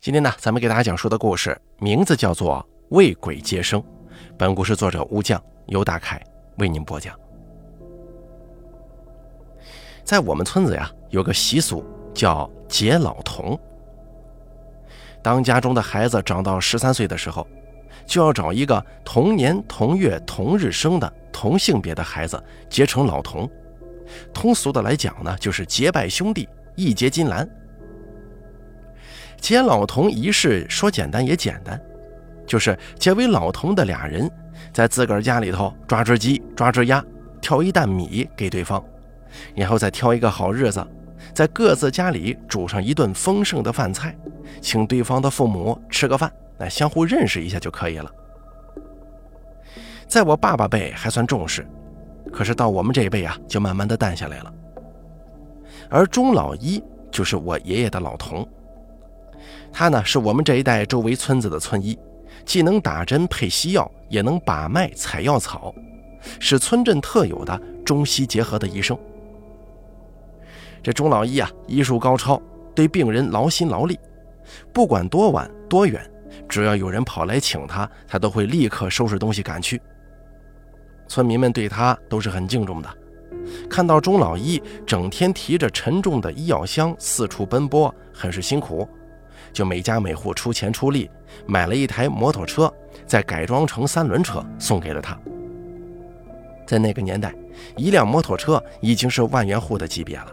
今天呢，咱们给大家讲述的故事名字叫做《为鬼接生》。本故事作者吴将，由大凯为您播讲。在我们村子呀，有个习俗叫结老童。当家中的孩子长到十三岁的时候，就要找一个同年同月同日生的同性别的孩子结成老童。通俗的来讲呢，就是结拜兄弟，义结金兰。结老童仪式说简单也简单，就是结为老童的俩人，在自个儿家里头抓只鸡、抓只鸭，挑一担米给对方，然后再挑一个好日子，在各自家里煮上一顿丰盛的饭菜，请对方的父母吃个饭，来相互认识一下就可以了。在我爸爸辈还算重视，可是到我们这一辈啊，就慢慢的淡下来了。而钟老一就是我爷爷的老童。他呢是我们这一代周围村子的村医，既能打针配西药，也能把脉采药草，是村镇特有的中西结合的医生。这钟老医啊，医术高超，对病人劳心劳力，不管多晚多远，只要有人跑来请他，他都会立刻收拾东西赶去。村民们对他都是很敬重的，看到钟老医整天提着沉重的医药箱四处奔波，很是辛苦。就每家每户出钱出力，买了一台摩托车，再改装成三轮车送给了他。在那个年代，一辆摩托车已经是万元户的级别了。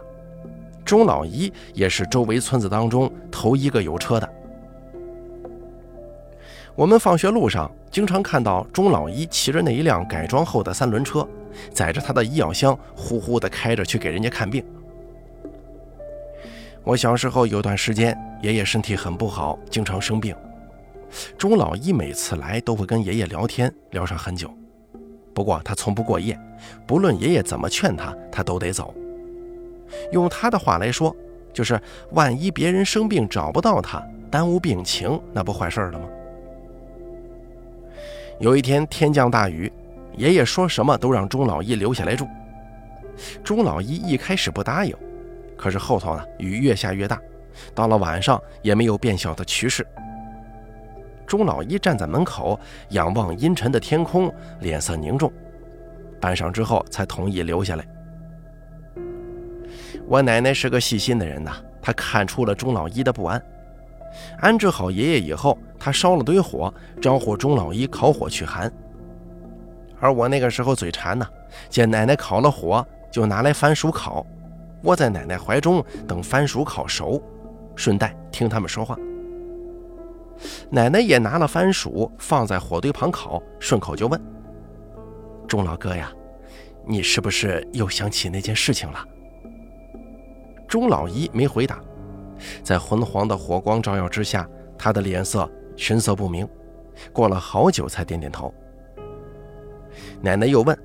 钟老一也是周围村子当中头一个有车的。我们放学路上经常看到钟老一骑着那一辆改装后的三轮车，载着他的医药箱，呼呼地开着去给人家看病。我小时候有段时间，爷爷身体很不好，经常生病。钟老一每次来都会跟爷爷聊天，聊上很久。不过他从不过夜，不论爷爷怎么劝他，他都得走。用他的话来说，就是万一别人生病找不到他，耽误病情，那不坏事了吗？有一天天降大雨，爷爷说什么都让钟老一留下来住。钟老一一开始不答应。可是后头呢，雨越下越大，到了晚上也没有变小的趋势。钟老一站在门口，仰望阴沉的天空，脸色凝重。半晌之后，才同意留下来。我奶奶是个细心的人呐，她看出了钟老一的不安。安置好爷爷以后，她烧了堆火，招呼钟老一烤火驱寒。而我那个时候嘴馋呐，见奶奶烤了火，就拿来番薯烤。窝在奶奶怀中，等番薯烤熟，顺带听他们说话。奶奶也拿了番薯放在火堆旁烤，顺口就问：“钟老哥呀，你是不是又想起那件事情了？”钟老一没回答，在昏黄的火光照耀之下，他的脸色神色不明，过了好久才点点头。奶奶又问：“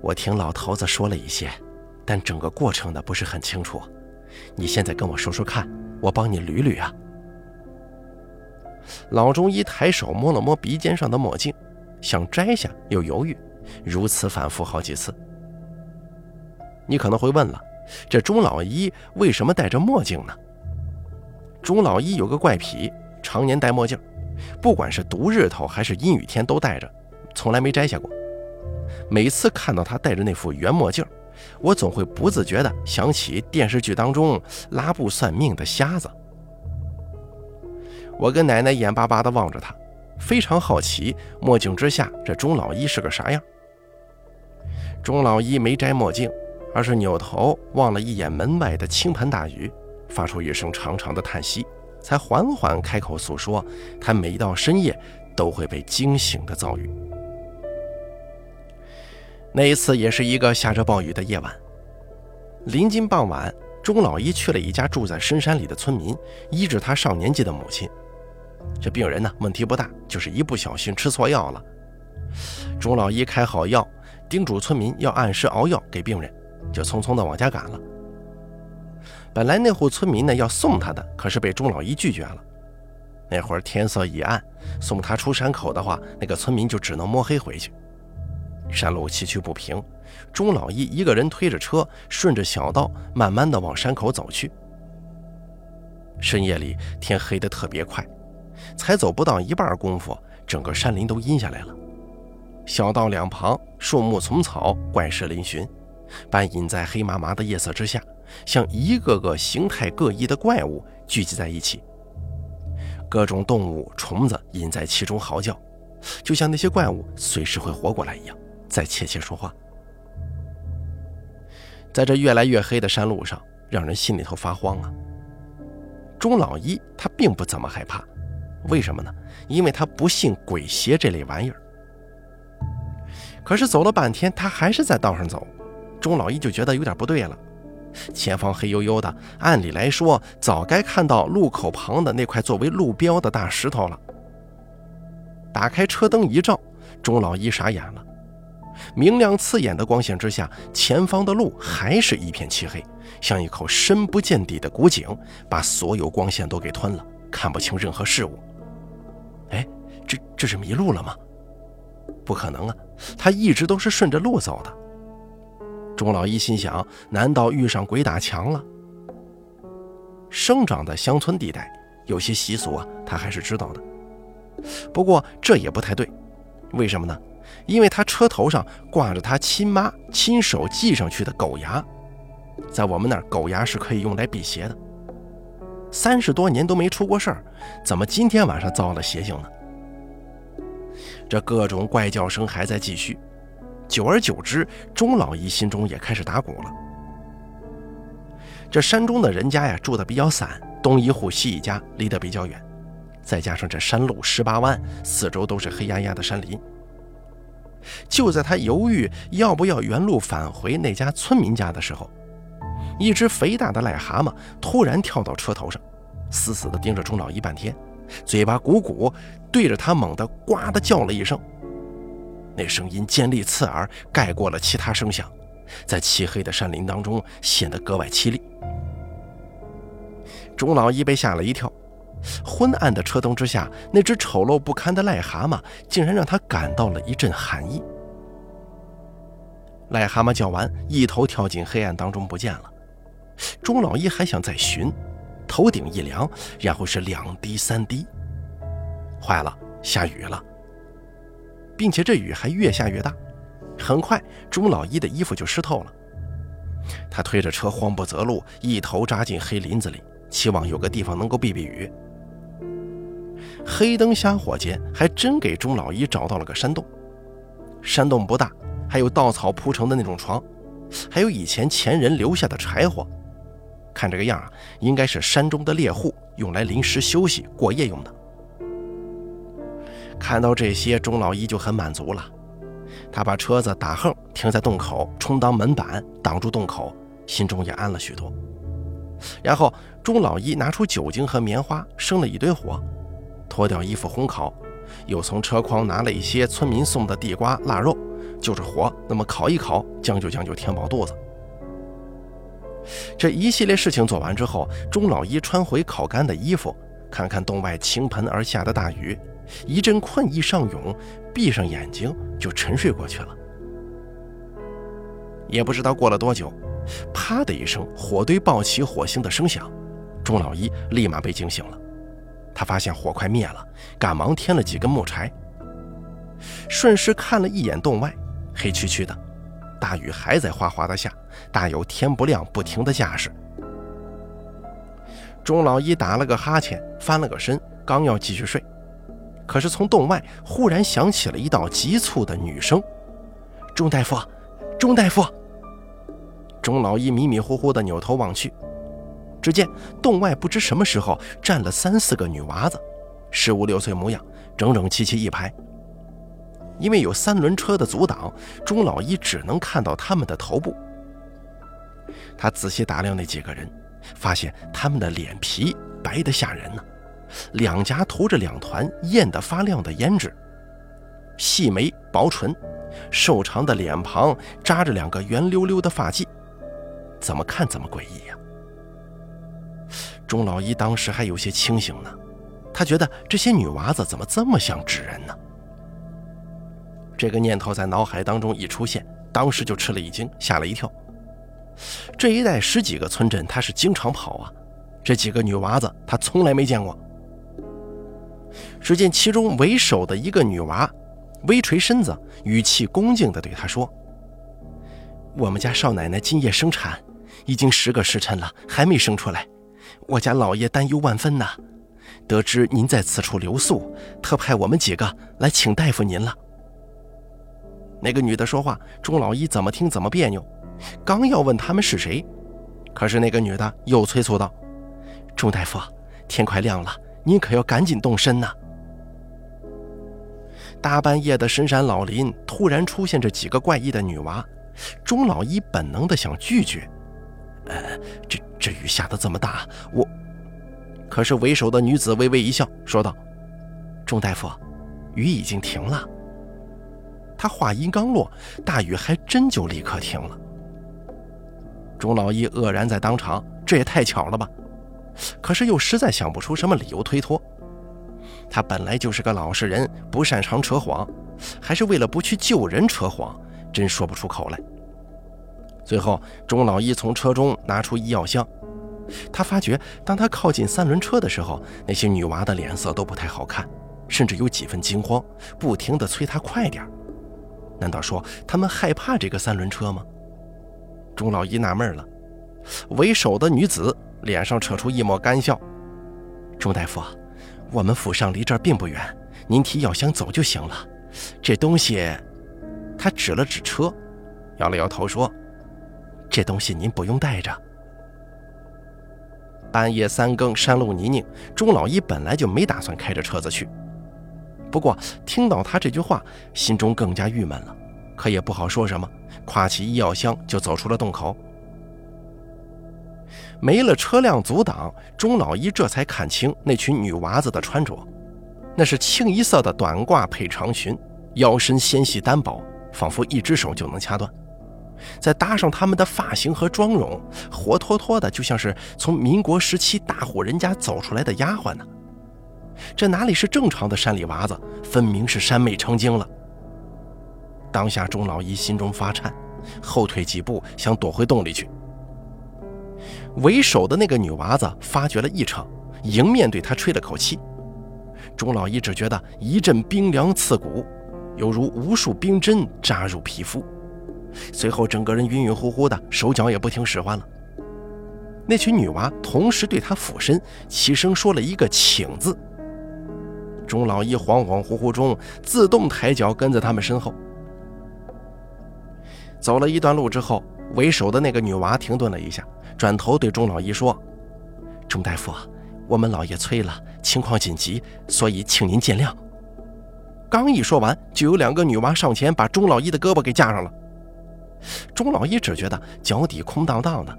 我听老头子说了一些。”但整个过程呢不是很清楚，你现在跟我说说看，我帮你捋捋啊。老中医抬手摸了摸鼻尖上的墨镜，想摘下又犹豫，如此反复好几次。你可能会问了，这钟老一为什么戴着墨镜呢？钟老一有个怪癖，常年戴墨镜，不管是毒日头还是阴雨天都戴着，从来没摘下过。每次看到他戴着那副圆墨镜。我总会不自觉地想起电视剧当中拉布算命的瞎子。我跟奶奶眼巴巴地望着他，非常好奇墨镜之下这钟老一是个啥样。钟老一没摘墨镜，而是扭头望了一眼门外的倾盆大雨，发出一声长长的叹息，才缓缓开口诉说他每到深夜都会被惊醒的遭遇。那一次也是一个下着暴雨的夜晚，临近傍晚，钟老一去了一家住在深山里的村民，医治他上年纪的母亲。这病人呢，问题不大，就是一不小心吃错药了。钟老一开好药，叮嘱村民要按时熬药给病人，就匆匆的往家赶了。本来那户村民呢要送他的，可是被钟老一拒绝了。那会儿天色已暗，送他出山口的话，那个村民就只能摸黑回去。山路崎岖不平，钟老一一个人推着车，顺着小道慢慢的往山口走去。深夜里天黑得特别快，才走不到一半功夫，整个山林都阴下来了。小道两旁树木丛草，怪石嶙峋，半隐在黑麻麻的夜色之下，像一个个形态各异的怪物聚集在一起。各种动物、虫子隐在其中嚎叫，就像那些怪物随时会活过来一样，在窃窃说话。在这越来越黑的山路上，让人心里头发慌啊。钟老一他并不怎么害怕，为什么呢？因为他不信鬼邪这类玩意儿。可是走了半天，他还是在道上走，钟老一就觉得有点不对了。前方黑黝黝的，按理来说早该看到路口旁的那块作为路标的大石头了。打开车灯一照，钟老一傻眼了。明亮刺眼的光线之下，前方的路还是一片漆黑，像一口深不见底的古井，把所有光线都给吞了，看不清任何事物。哎，这这是迷路了吗？不可能啊，他一直都是顺着路走的。钟老一心想：难道遇上鬼打墙了？生长在乡村地带，有些习俗啊，他还是知道的。不过这也不太对，为什么呢？因为他车头上挂着他亲妈亲手系上去的狗牙，在我们那儿狗牙是可以用来辟邪的。三十多年都没出过事儿，怎么今天晚上遭了邪性呢？这各种怪叫声还在继续，久而久之，钟老姨心中也开始打鼓了。这山中的人家呀，住的比较散，东一户西一家，离得比较远，再加上这山路十八弯，四周都是黑压压的山林。就在他犹豫要不要原路返回那家村民家的时候，一只肥大的癞蛤蟆突然跳到车头上，死死地盯着钟老一半天，嘴巴鼓鼓，对着他猛地“呱”的叫了一声。那声音尖利刺耳，盖过了其他声响，在漆黑的山林当中显得格外凄厉。钟老一被吓了一跳。昏暗的车灯之下，那只丑陋不堪的癞蛤蟆竟然让他感到了一阵寒意。癞蛤蟆叫完，一头跳进黑暗当中不见了。钟老一还想再寻，头顶一凉，然后是两滴三滴。坏了，下雨了，并且这雨还越下越大。很快，钟老一的衣服就湿透了。他推着车慌不择路，一头扎进黑林子里，期望有个地方能够避避雨。黑灯瞎火间，还真给钟老一找到了个山洞。山洞不大，还有稻草铺成的那种床，还有以前前人留下的柴火。看这个样啊，应该是山中的猎户用来临时休息过夜用的。看到这些，钟老一就很满足了。他把车子打横停在洞口，充当门板挡住洞口，心中也安了许多。然后，钟老一拿出酒精和棉花，生了一堆火。脱掉衣服烘烤，又从车筐拿了一些村民送的地瓜、腊肉，就着火那么烤一烤，将就将就填饱肚子。这一系列事情做完之后，钟老一穿回烤干的衣服，看看洞外倾盆而下的大雨，一阵困意上涌，闭上眼睛就沉睡过去了。也不知道过了多久，啪的一声，火堆爆起火星的声响，钟老一立马被惊醒了。他发现火快灭了，赶忙添了几根木柴。顺势看了一眼洞外，黑黢黢的，大雨还在哗哗的下，大有天不亮不停的架势。钟老一打了个哈欠，翻了个身，刚要继续睡，可是从洞外忽然响起了一道急促的女声：“钟大夫，钟大夫！”钟老一迷迷糊糊的扭头望去。只见洞外不知什么时候站了三四个女娃子，十五六岁模样，整整齐齐一排。因为有三轮车的阻挡，钟老一只能看到他们的头部。他仔细打量那几个人，发现他们的脸皮白得吓人呢，两颊涂着两团艳得发亮的胭脂，细眉薄唇，瘦长的脸庞扎着两个圆溜溜的发髻，怎么看怎么诡异呀。钟老一当时还有些清醒呢，他觉得这些女娃子怎么这么像纸人呢？这个念头在脑海当中一出现，当时就吃了一惊，吓了一跳。这一带十几个村镇，他是经常跑啊，这几个女娃子他从来没见过。只见其中为首的一个女娃，微垂身子，语气恭敬地对他说：“我们家少奶奶今夜生产，已经十个时辰了，还没生出来，我家老爷担忧万分呐。得知您在此处留宿，特派我们几个来请大夫您了。”那个女的说话，钟老一怎么听怎么别扭，刚要问他们是谁，可是那个女的又催促道：“钟大夫，天快亮了，您可要赶紧动身呐！”大半夜的深山老林，突然出现这几个怪异的女娃，钟老一本能的想拒绝。呃，这这雨下的这么大，我……可是为首的女子微微一笑，说道：“钟大夫，雨已经停了。”他话音刚落，大雨还真就立刻停了。钟老一愕然在当场，这也太巧了吧？可是又实在想不出什么理由推脱。他本来就是个老实人，不擅长扯谎，还是为了不去救人扯谎，真说不出口来。最后，钟老一从车中拿出医药箱，他发觉，当他靠近三轮车的时候，那些女娃的脸色都不太好看，甚至有几分惊慌，不停地催他快点。难道说他们害怕这个三轮车吗？钟老一纳闷了。为首的女子脸上扯出一抹干笑：“钟大夫。”我们府上离这儿并不远，您提药箱走就行了。这东西，他指了指车，摇了摇头说：“这东西您不用带着。”半夜三更，山路泥泞，钟老一本来就没打算开着车子去。不过听到他这句话，心中更加郁闷了，可也不好说什么，挎起医药箱就走出了洞口。没了车辆阻挡，钟老一这才看清那群女娃子的穿着，那是清一色的短褂配长裙，腰身纤细单薄，仿佛一只手就能掐断。再搭上他们的发型和妆容，活脱脱的就像是从民国时期大户人家走出来的丫鬟呢。这哪里是正常的山里娃子，分明是山妹成精了。当下钟老一心中发颤，后退几步想躲回洞里去。为首的那个女娃子发觉了异常，迎面对他吹了口气。钟老一只觉得一阵冰凉刺骨，犹如无数冰针扎入皮肤，随后整个人晕晕乎乎的，手脚也不听使唤了。那群女娃同时对他俯身，齐声说了一个“请”字。钟老一恍恍惚惚中，自动抬脚跟在他们身后。走了一段路之后，为首的那个女娃停顿了一下。转头对钟老一说：“钟大夫，我们老爷催了，情况紧急，所以请您见谅。”刚一说完，就有两个女娃上前把钟老一的胳膊给架上了。钟老一只觉得脚底空荡荡的，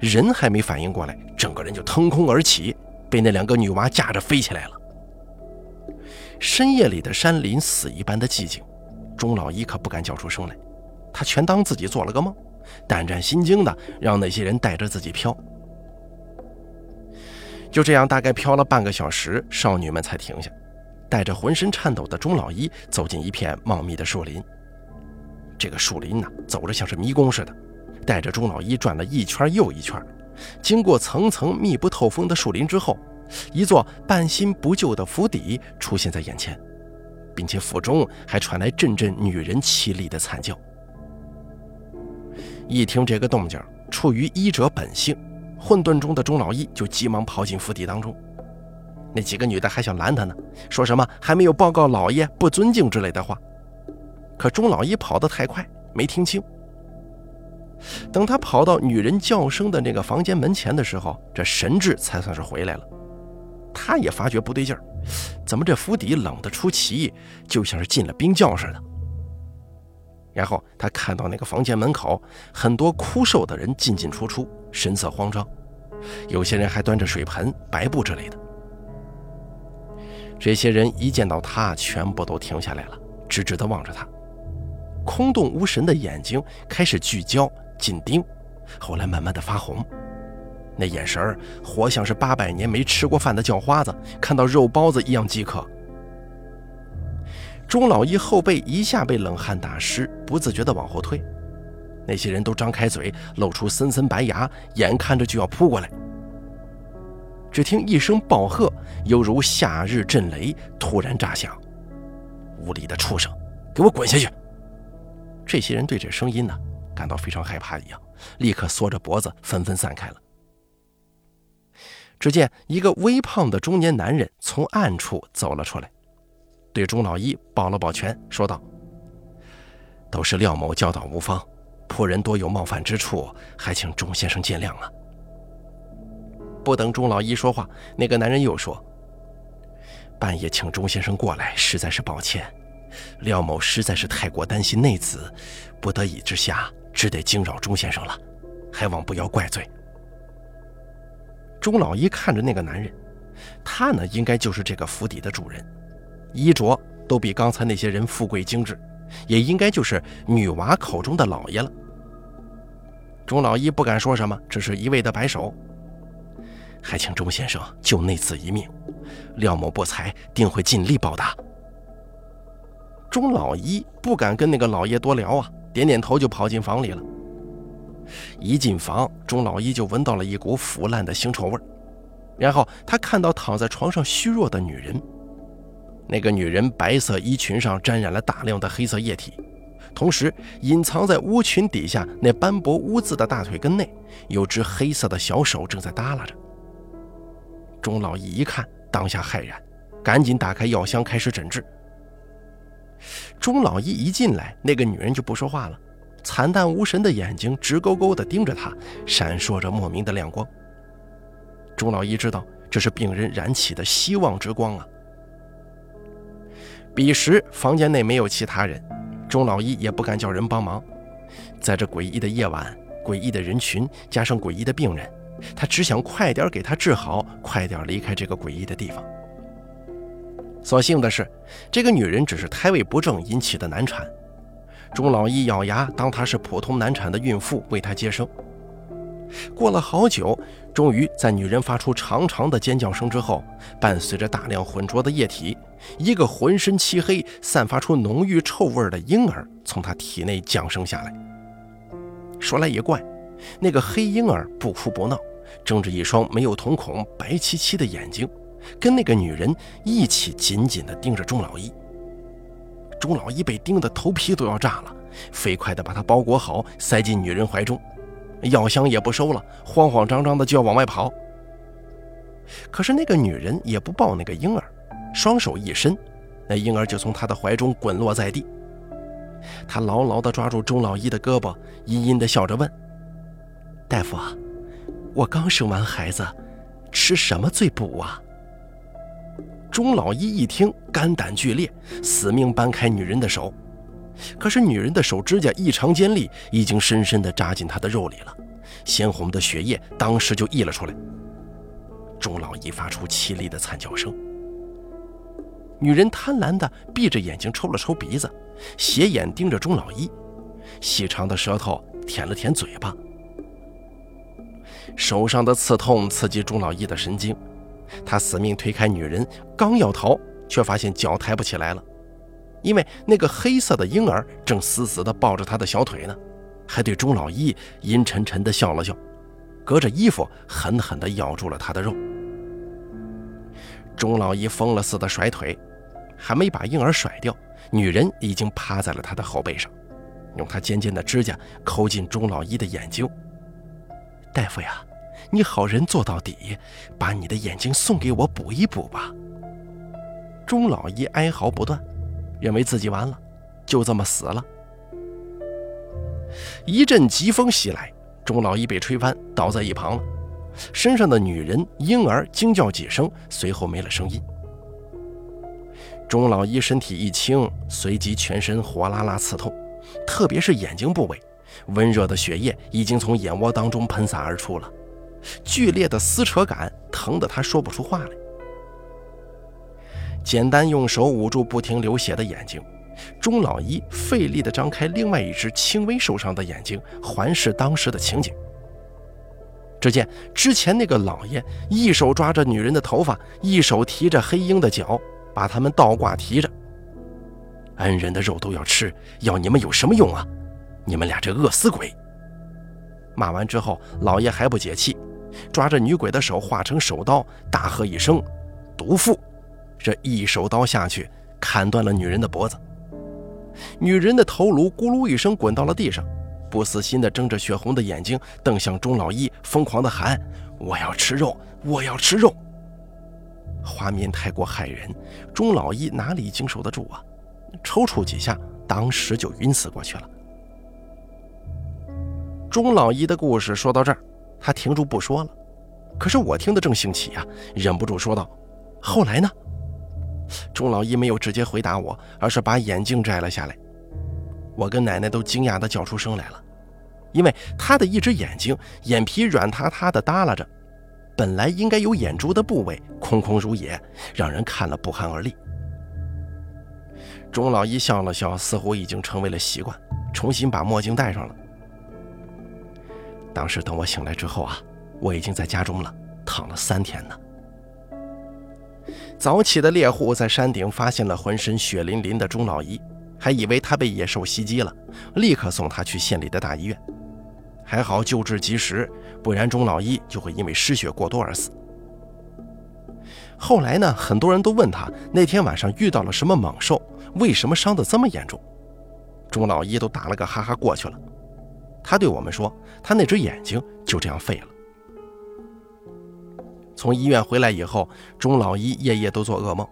人还没反应过来，整个人就腾空而起，被那两个女娃架着飞起来了。深夜里的山林死一般的寂静，钟老一可不敢叫出声来，他全当自己做了个梦。胆战心惊的让那些人带着自己飘，就这样大概飘了半个小时，少女们才停下，带着浑身颤抖的钟老一走进一片茂密的树林。这个树林呢，走着像是迷宫似的，带着钟老一转了一圈又一圈。经过层层密不透风的树林之后，一座半新不旧的府邸出现在眼前，并且府中还传来阵阵女人凄厉的惨叫。一听这个动静，出于医者本性，混沌中的钟老一就急忙跑进府邸当中。那几个女的还想拦他呢，说什么还没有报告老爷，不尊敬之类的话。可钟老一跑得太快，没听清。等他跑到女人叫声的那个房间门前的时候，这神智才算是回来了。他也发觉不对劲儿，怎么这府邸冷得出奇，就像是进了冰窖似的。然后他看到那个房间门口很多枯瘦的人进进出出，神色慌张，有些人还端着水盆、白布之类的。这些人一见到他，全部都停下来了，直直地望着他，空洞无神的眼睛开始聚焦、紧盯，后来慢慢的发红，那眼神儿活像是八百年没吃过饭的叫花子看到肉包子一样饥渴。钟老一后背一下被冷汗打湿，不自觉地往后退。那些人都张开嘴，露出森森白牙，眼看着就要扑过来。只听一声暴喝，犹如夏日震雷，突然炸响。屋里的畜生，给我滚下去！这些人对这声音呢，感到非常害怕一样，立刻缩着脖子，纷纷散开了。只见一个微胖的中年男人从暗处走了出来，对钟老一抱了抱拳，说道：“都是廖某教导无方，仆人多有冒犯之处，还请钟先生见谅啊。”不等钟老一说话，那个男人又说：“半夜请钟先生过来，实在是抱歉。廖某实在是太过担心内子，不得已之下，只得惊扰钟先生了，还望不要怪罪。”钟老一看着那个男人，他呢，应该就是这个府邸的主人，衣着都比刚才那些人富贵精致，也应该就是女娃口中的老爷了。钟老一不敢说什么，只是一味的摆手。还请钟先生救内子一命，廖某不才，定会尽力报答。钟老一不敢跟那个老爷多聊啊，点点头就跑进房里了。一进房，钟老一就闻到了一股腐烂的腥臭味然后他看到躺在床上虚弱的女人，那个女人白色衣裙上沾染了大量的黑色液体，同时隐藏在屋裙底下那斑驳污渍的大腿根内，有只黑色的小手正在耷拉着。钟老一一看，当下骇然，赶紧打开药箱开始诊治。钟老一一进来，那个女人就不说话了。惨淡无神的眼睛直勾勾地盯着他，闪烁着莫名的亮光。钟老一知道这是病人燃起的希望之光啊。彼时房间内没有其他人，钟老一也不敢叫人帮忙。在这诡异的夜晚、诡异的人群加上诡异的病人，他只想快点给他治好，快点离开这个诡异的地方。所幸的是，这个女人只是胎位不正引起的难产。钟老一咬牙，当她是普通难产的孕妇，为她接生。过了好久，终于在女人发出长长的尖叫声之后，伴随着大量浑浊的液体，一个浑身漆黑、散发出浓郁臭味的婴儿从她体内降生下来。说来也怪，那个黑婴儿不哭不闹，睁着一双没有瞳孔、白漆漆的眼睛，跟那个女人一起紧紧地盯着钟老一。钟老一被盯得头皮都要炸了，飞快地把他包裹好，塞进女人怀中，药箱也不收了，慌慌张张的就要往外跑。可是那个女人也不抱那个婴儿，双手一伸，那婴儿就从她的怀中滚落在地。她牢牢地抓住钟老一的胳膊，阴阴地笑着问：“大夫，我刚生完孩子，吃什么最补啊？”钟老一一听，肝胆俱裂，死命掰开女人的手。可是女人的手指甲异常尖利，已经深深地扎进他的肉里了，鲜红的血液当时就溢了出来。钟老一发出凄厉的惨叫声。女人贪婪地闭着眼睛，抽了抽鼻子，斜眼盯着钟老一，细长的舌头舔了舔嘴巴。手上的刺痛刺激钟老一的神经。他死命推开女人，刚要逃，却发现脚抬不起来了，因为那个黑色的婴儿正死死地抱着他的小腿呢，还对钟老一阴沉沉地笑了笑，隔着衣服狠狠地咬住了他的肉。钟老一疯了似的甩腿，还没把婴儿甩掉，女人已经趴在了他的后背上，用她尖尖的指甲抠进钟老一的眼睛。大夫呀！你好人做到底，把你的眼睛送给我补一补吧。钟老一哀嚎不断，认为自己完了，就这么死了。一阵疾风袭来，钟老一被吹翻，倒在一旁了。身上的女人、婴儿惊叫几声，随后没了声音。钟老一身体一轻，随即全身火辣辣刺痛，特别是眼睛部位，温热的血液已经从眼窝当中喷洒而出了。剧烈的撕扯感，疼得他说不出话来。简单用手捂住不停流血的眼睛，钟老一费力地张开另外一只轻微受伤的眼睛，环视当时的情景。只见之前那个老爷一手抓着女人的头发，一手提着黑鹰的脚，把他们倒挂提着。恩人的肉都要吃，要你们有什么用啊？你们俩这饿死鬼！骂完之后，老爷还不解气，抓着女鬼的手化成手刀，大喝一声“毒妇”，这一手刀下去，砍断了女人的脖子。女人的头颅咕噜一声滚到了地上，不死心的睁着血红的眼睛瞪向钟老一，疯狂的喊：“我要吃肉，我要吃肉！”画面太过骇人，钟老一哪里经受得住啊？抽搐几下，当时就晕死过去了。钟老一的故事说到这儿，他停住不说了。可是我听得正兴起啊，忍不住说道：“后来呢？”钟老一没有直接回答我，而是把眼镜摘了下来。我跟奶奶都惊讶地叫出声来了，因为他的一只眼睛眼皮软塌塌的耷拉着，本来应该有眼珠的部位空空如也，让人看了不寒而栗。钟老一笑了笑，似乎已经成为了习惯，重新把墨镜戴上了。当时等我醒来之后啊，我已经在家中了，躺了三天呢。早起的猎户在山顶发现了浑身血淋淋的钟老一，还以为他被野兽袭击了，立刻送他去县里的大医院。还好救治及时，不然钟老一就会因为失血过多而死。后来呢，很多人都问他那天晚上遇到了什么猛兽，为什么伤得这么严重？钟老一都打了个哈哈过去了。他对我们说，他那只眼睛就这样废了。从医院回来以后，钟老一夜夜都做噩梦，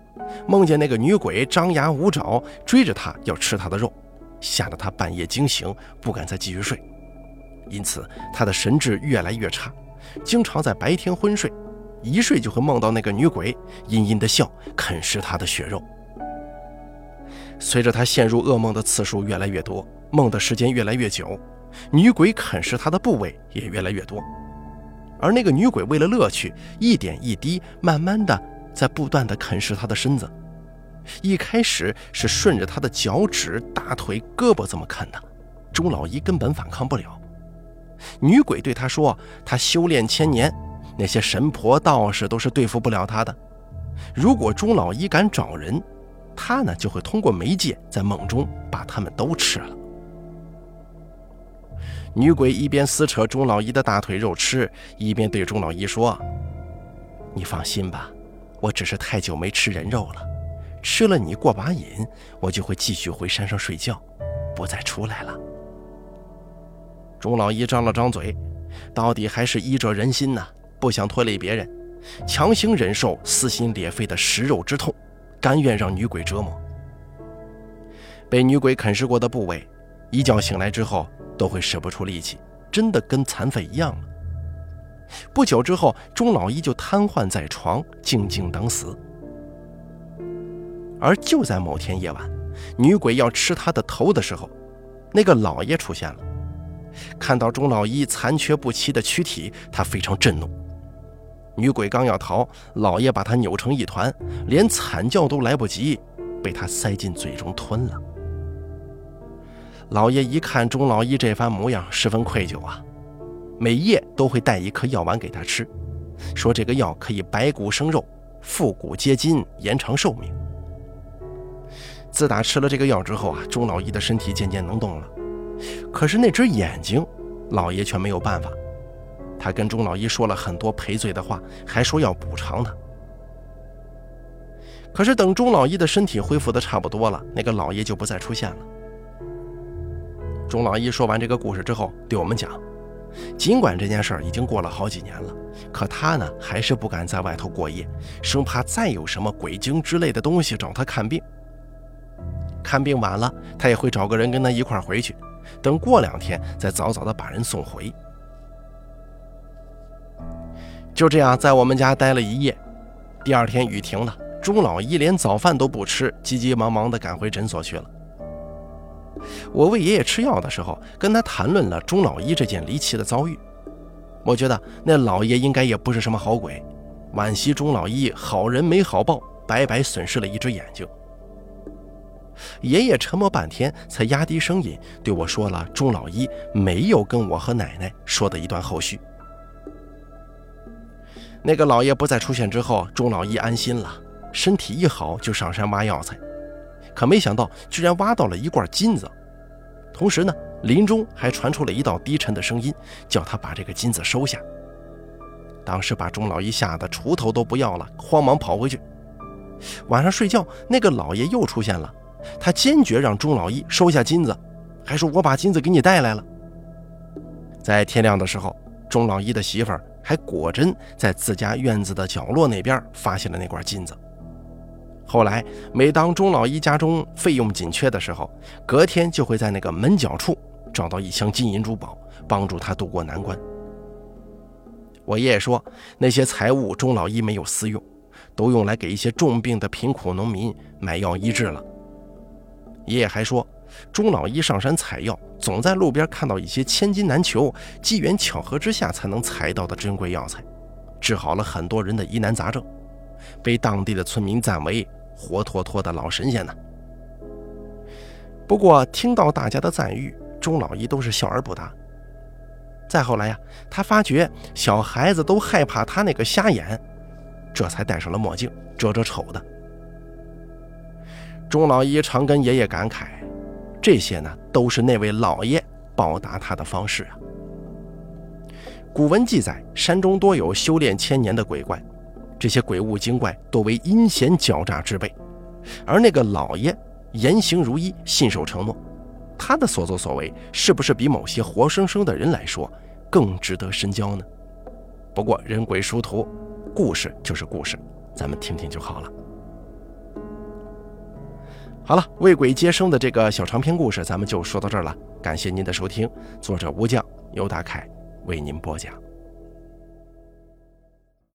梦见那个女鬼张牙舞爪追着他要吃他的肉，吓得他半夜惊醒，不敢再继续睡。因此，他的神志越来越差，经常在白天昏睡，一睡就会梦到那个女鬼阴阴的笑，啃食他的血肉。随着他陷入噩梦的次数越来越多，梦的时间越来越久，女鬼啃食他的部位也越来越多。而那个女鬼为了乐趣，一点一滴，慢慢的在不断的啃食他的身子。一开始是顺着他的脚趾、大腿、胳膊这么啃的，钟老一根本反抗不了。女鬼对他说：“他修炼千年，那些神婆道士都是对付不了他的。如果钟老一敢找人，他呢就会通过媒介在梦中把他们都吃了。”女鬼一边撕扯钟老一的大腿肉吃，一边对钟老一说：“你放心吧，我只是太久没吃人肉了，吃了你过把瘾，我就会继续回山上睡觉，不再出来了。”钟老一张了张嘴，到底还是医者仁心呐，不想拖累别人，强行忍受撕心裂肺的食肉之痛，甘愿让女鬼折磨。被女鬼啃食过的部位，一觉醒来之后。都会使不出力气，真的跟残废一样了。不久之后，钟老一就瘫痪在床，静静等死。而就在某天夜晚，女鬼要吃他的头的时候，那个老爷出现了。看到钟老一残缺不齐的躯体，他非常震怒。女鬼刚要逃，老爷把他扭成一团，连惨叫都来不及，被他塞进嘴中吞了。老爷一看钟老一这番模样，十分愧疚啊，每夜都会带一颗药丸给他吃，说这个药可以白骨生肉、复骨接筋、延长寿命。自打吃了这个药之后啊，钟老一的身体渐渐能动了，可是那只眼睛，老爷却没有办法。他跟钟老一说了很多赔罪的话，还说要补偿他。可是等钟老一的身体恢复的差不多了，那个老爷就不再出现了。钟老一说完这个故事之后，对我们讲：尽管这件事儿已经过了好几年了，可他呢还是不敢在外头过夜，生怕再有什么鬼精之类的东西找他看病。看病晚了，他也会找个人跟他一块回去，等过两天再早早的把人送回。就这样，在我们家待了一夜。第二天雨停了，钟老一连早饭都不吃，急急忙忙的赶回诊所去了。我喂爷爷吃药的时候，跟他谈论了钟老一这件离奇的遭遇。我觉得那老爷应该也不是什么好鬼，惋惜钟老一好人没好报，白白损失了一只眼睛。爷爷沉默半天，才压低声音对我说了钟老一没有跟我和奶奶说的一段后续。那个老爷不再出现之后，钟老一安心了，身体一好就上山挖药材。可没想到，居然挖到了一罐金子，同时呢，林中还传出了一道低沉的声音，叫他把这个金子收下。当时把钟老一吓得锄头都不要了，慌忙跑回去。晚上睡觉，那个老爷又出现了，他坚决让钟老一收下金子，还说我把金子给你带来了。在天亮的时候，钟老一的媳妇儿还果真在自家院子的角落那边发现了那罐金子。后来，每当钟老一家中费用紧缺的时候，隔天就会在那个门角处找到一箱金银珠宝，帮助他渡过难关。我爷爷说，那些财物钟老一没有私用，都用来给一些重病的贫苦农民买药医治了。爷爷还说，钟老一上山采药，总在路边看到一些千金难求、机缘巧合之下才能采到的珍贵药材，治好了很多人的疑难杂症，被当地的村民赞为活脱脱的老神仙呢。不过听到大家的赞誉，钟老一都是笑而不答。再后来呀，他发觉小孩子都害怕他那个瞎眼，这才戴上了墨镜遮遮丑的。钟老一常跟爷爷感慨，这些呢都是那位老爷报答他的方式啊。古文记载，山中多有修炼千年的鬼怪，这些鬼物精怪多为阴险狡诈之辈，而那个老爷言行如一，信守承诺。他的所作所为，是不是比某些活生生的人来说更值得深交呢？不过人鬼殊途，故事就是故事，咱们听听就好了。好了，为鬼接生的这个小长篇故事，咱们就说到这儿了。感谢您的收听，作者吴将由大凯为您播讲。